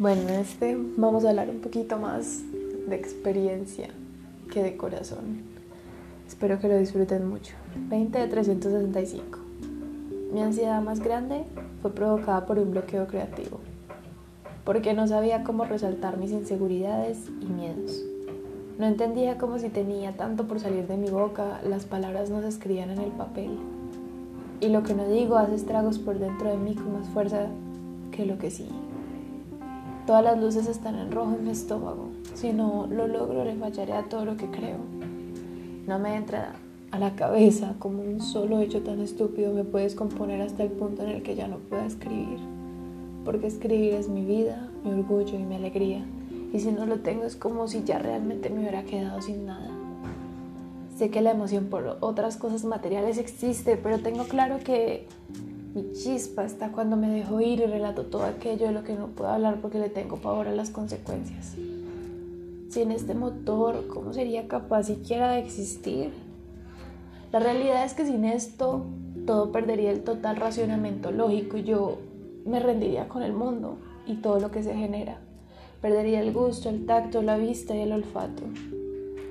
Bueno, en este vamos a hablar un poquito más de experiencia que de corazón. Espero que lo disfruten mucho. 20 de 365. Mi ansiedad más grande fue provocada por un bloqueo creativo, porque no sabía cómo resaltar mis inseguridades y miedos. No entendía cómo si tenía tanto por salir de mi boca, las palabras no se escribían en el papel. Y lo que no digo hace estragos por dentro de mí con más fuerza que lo que sí. Todas las luces están en rojo en mi estómago. Si no lo logro, le fallaré a todo lo que creo. No me entra a la cabeza como un solo hecho tan estúpido me puede descomponer hasta el punto en el que ya no pueda escribir. Porque escribir es mi vida, mi orgullo y mi alegría. Y si no lo tengo es como si ya realmente me hubiera quedado sin nada. Sé que la emoción por otras cosas materiales existe, pero tengo claro que mi chispa está cuando me dejo ir y relato todo aquello de lo que no puedo hablar porque le tengo pavor a las consecuencias. Sin este motor, ¿cómo sería capaz siquiera de existir? La realidad es que sin esto todo perdería el total racionamiento lógico y yo me rendiría con el mundo y todo lo que se genera. Perdería el gusto, el tacto, la vista y el olfato.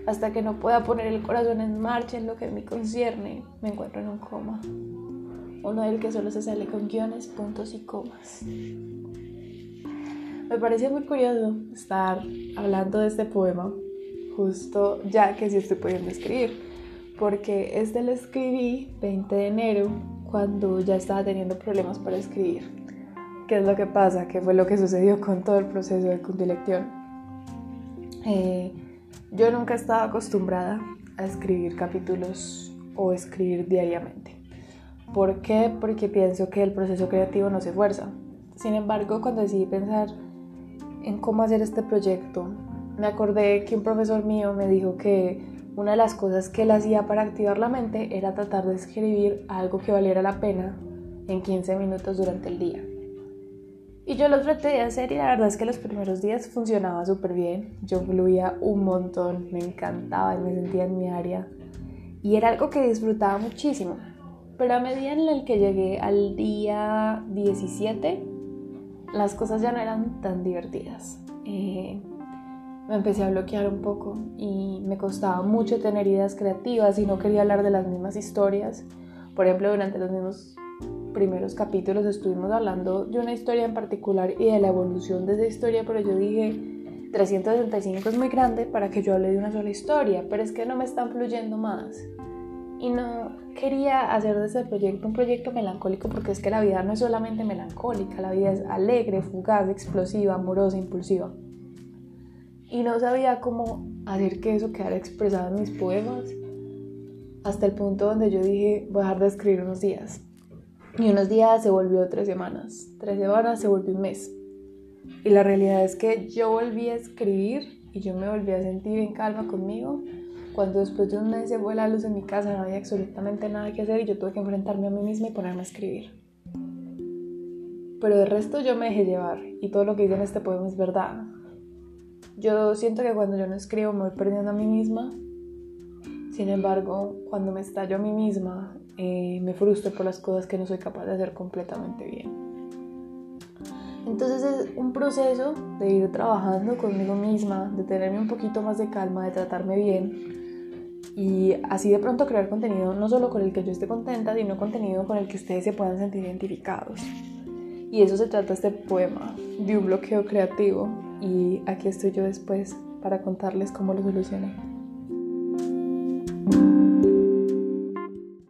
Hasta que no pueda poner el corazón en marcha en lo que me concierne, me encuentro en un coma uno del que solo se sale con guiones, puntos y comas. Me parece muy curioso estar hablando de este poema justo ya que sí estoy pudiendo escribir, porque este lo escribí 20 de enero cuando ya estaba teniendo problemas para escribir. ¿Qué es lo que pasa? ¿Qué fue lo que sucedió con todo el proceso de Cundilección? Eh, yo nunca estaba acostumbrada a escribir capítulos o escribir diariamente. ¿Por qué? Porque pienso que el proceso creativo no se fuerza. Sin embargo, cuando decidí pensar en cómo hacer este proyecto, me acordé que un profesor mío me dijo que una de las cosas que él hacía para activar la mente era tratar de escribir algo que valiera la pena en 15 minutos durante el día. Y yo lo traté de hacer y la verdad es que los primeros días funcionaba súper bien. Yo fluía un montón, me encantaba y me sentía en mi área. Y era algo que disfrutaba muchísimo. Pero a medida en el que llegué al día 17, las cosas ya no eran tan divertidas. Eh, me empecé a bloquear un poco y me costaba mucho tener ideas creativas y no quería hablar de las mismas historias. Por ejemplo, durante los mismos primeros capítulos estuvimos hablando de una historia en particular y de la evolución de esa historia, pero yo dije, 365 es muy grande para que yo hable de una sola historia, pero es que no me están fluyendo más y no quería hacer de ese proyecto un proyecto melancólico porque es que la vida no es solamente melancólica, la vida es alegre, fugaz, explosiva, amorosa, impulsiva. Y no sabía cómo hacer que eso quedara expresado en mis poemas hasta el punto donde yo dije voy a dejar de escribir unos días. Y unos días se volvió tres semanas, tres semanas se volvió un mes. Y la realidad es que yo volví a escribir y yo me volví a sentir en calma conmigo cuando después de un mes se fue la luz en mi casa, no había absolutamente nada que hacer y yo tuve que enfrentarme a mí misma y ponerme a escribir. Pero de resto yo me dejé llevar y todo lo que dice en este poema es verdad. Yo siento que cuando yo no escribo me voy perdiendo a mí misma. Sin embargo, cuando me estallo a mí misma, eh, me frustro por las cosas que no soy capaz de hacer completamente bien. Entonces es un proceso de ir trabajando conmigo misma, de tenerme un poquito más de calma, de tratarme bien y así de pronto crear contenido no solo con el que yo esté contenta, sino contenido con el que ustedes se puedan sentir identificados. Y eso se trata este poema, de un bloqueo creativo. Y aquí estoy yo después para contarles cómo lo solucioné.